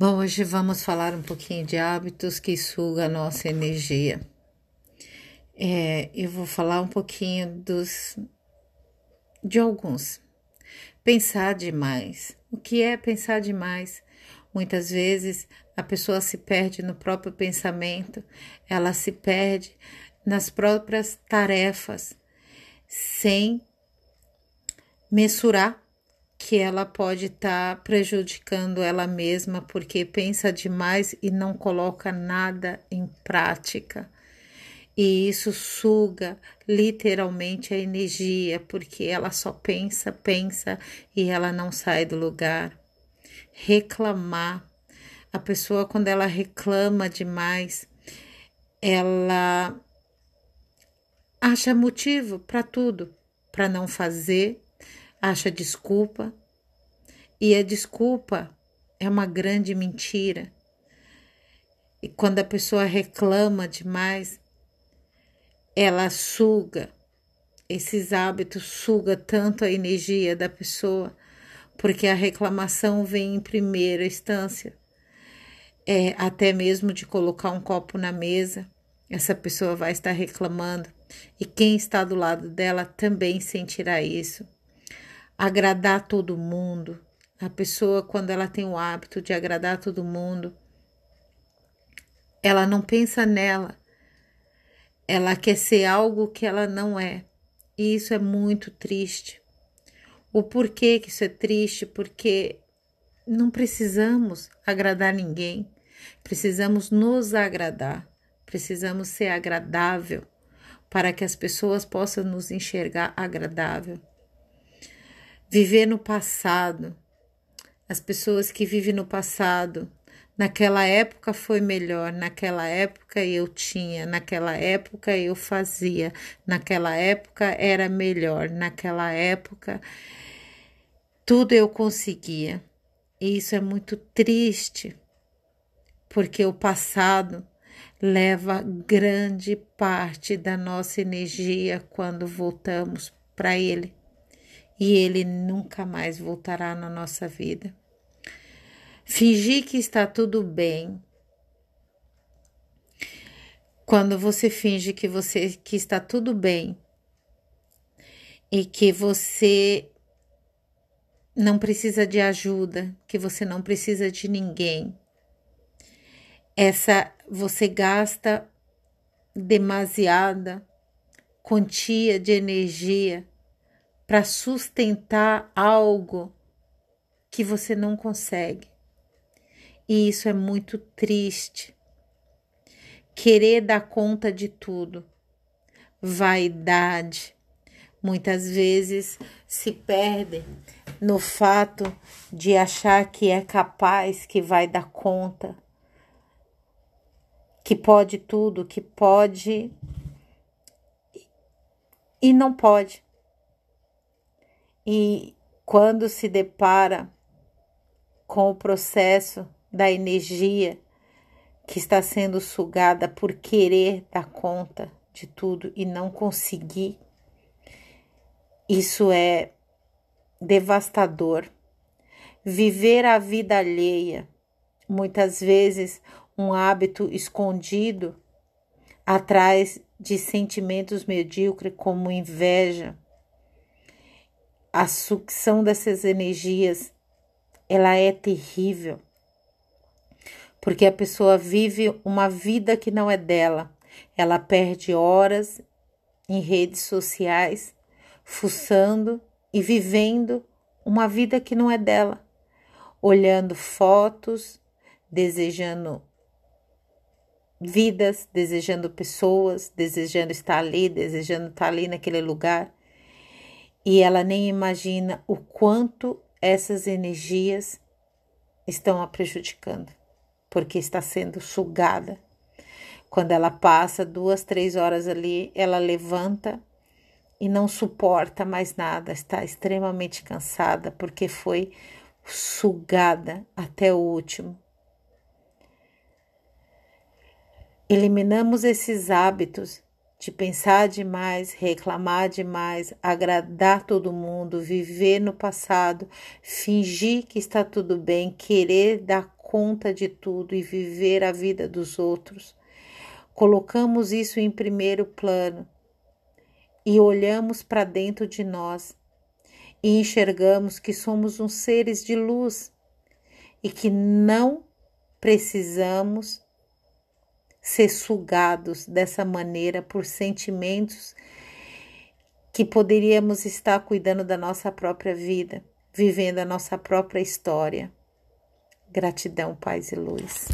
Bom, hoje vamos falar um pouquinho de hábitos que sugam a nossa energia. É, eu vou falar um pouquinho dos de alguns. Pensar demais. O que é pensar demais? Muitas vezes a pessoa se perde no próprio pensamento, ela se perde nas próprias tarefas, sem mensurar que ela pode estar tá prejudicando ela mesma porque pensa demais e não coloca nada em prática. E isso suga literalmente a energia, porque ela só pensa, pensa e ela não sai do lugar. Reclamar. A pessoa, quando ela reclama demais, ela acha motivo para tudo, para não fazer, acha desculpa, e a desculpa é uma grande mentira. E quando a pessoa reclama demais, ela suga, esses hábitos suga tanto a energia da pessoa, porque a reclamação vem em primeira instância. É, até mesmo de colocar um copo na mesa, essa pessoa vai estar reclamando, e quem está do lado dela também sentirá isso agradar todo mundo. A pessoa, quando ela tem o hábito de agradar todo mundo, ela não pensa nela, ela quer ser algo que ela não é. E isso é muito triste. O porquê que isso é triste? Porque não precisamos agradar ninguém, precisamos nos agradar, precisamos ser agradável para que as pessoas possam nos enxergar agradável viver no passado. As pessoas que vivem no passado, naquela época foi melhor, naquela época eu tinha, naquela época eu fazia, naquela época era melhor, naquela época tudo eu conseguia. E isso é muito triste, porque o passado leva grande parte da nossa energia quando voltamos para ele e ele nunca mais voltará na nossa vida. Fingir que está tudo bem. Quando você finge que você que está tudo bem e que você não precisa de ajuda, que você não precisa de ninguém. Essa você gasta demasiada quantia de energia para sustentar algo que você não consegue. E isso é muito triste. Querer dar conta de tudo. Vaidade. Muitas vezes se perde no fato de achar que é capaz, que vai dar conta, que pode tudo, que pode e não pode. E quando se depara com o processo da energia que está sendo sugada por querer dar conta de tudo e não conseguir, isso é devastador. Viver a vida alheia, muitas vezes um hábito escondido atrás de sentimentos medíocres como inveja, a sucção dessas energias ela é terrível. Porque a pessoa vive uma vida que não é dela. Ela perde horas em redes sociais, fuçando e vivendo uma vida que não é dela, olhando fotos, desejando vidas, desejando pessoas, desejando estar ali, desejando estar ali naquele lugar e ela nem imagina o quanto essas energias estão a prejudicando, porque está sendo sugada. Quando ela passa duas, três horas ali, ela levanta e não suporta mais nada, está extremamente cansada porque foi sugada até o último. Eliminamos esses hábitos de pensar demais, reclamar demais, agradar todo mundo, viver no passado, fingir que está tudo bem, querer dar conta de tudo e viver a vida dos outros. Colocamos isso em primeiro plano e olhamos para dentro de nós e enxergamos que somos uns seres de luz e que não precisamos ser sugados dessa maneira por sentimentos que poderíamos estar cuidando da nossa própria vida, vivendo a nossa própria história. Gratidão, paz e luz.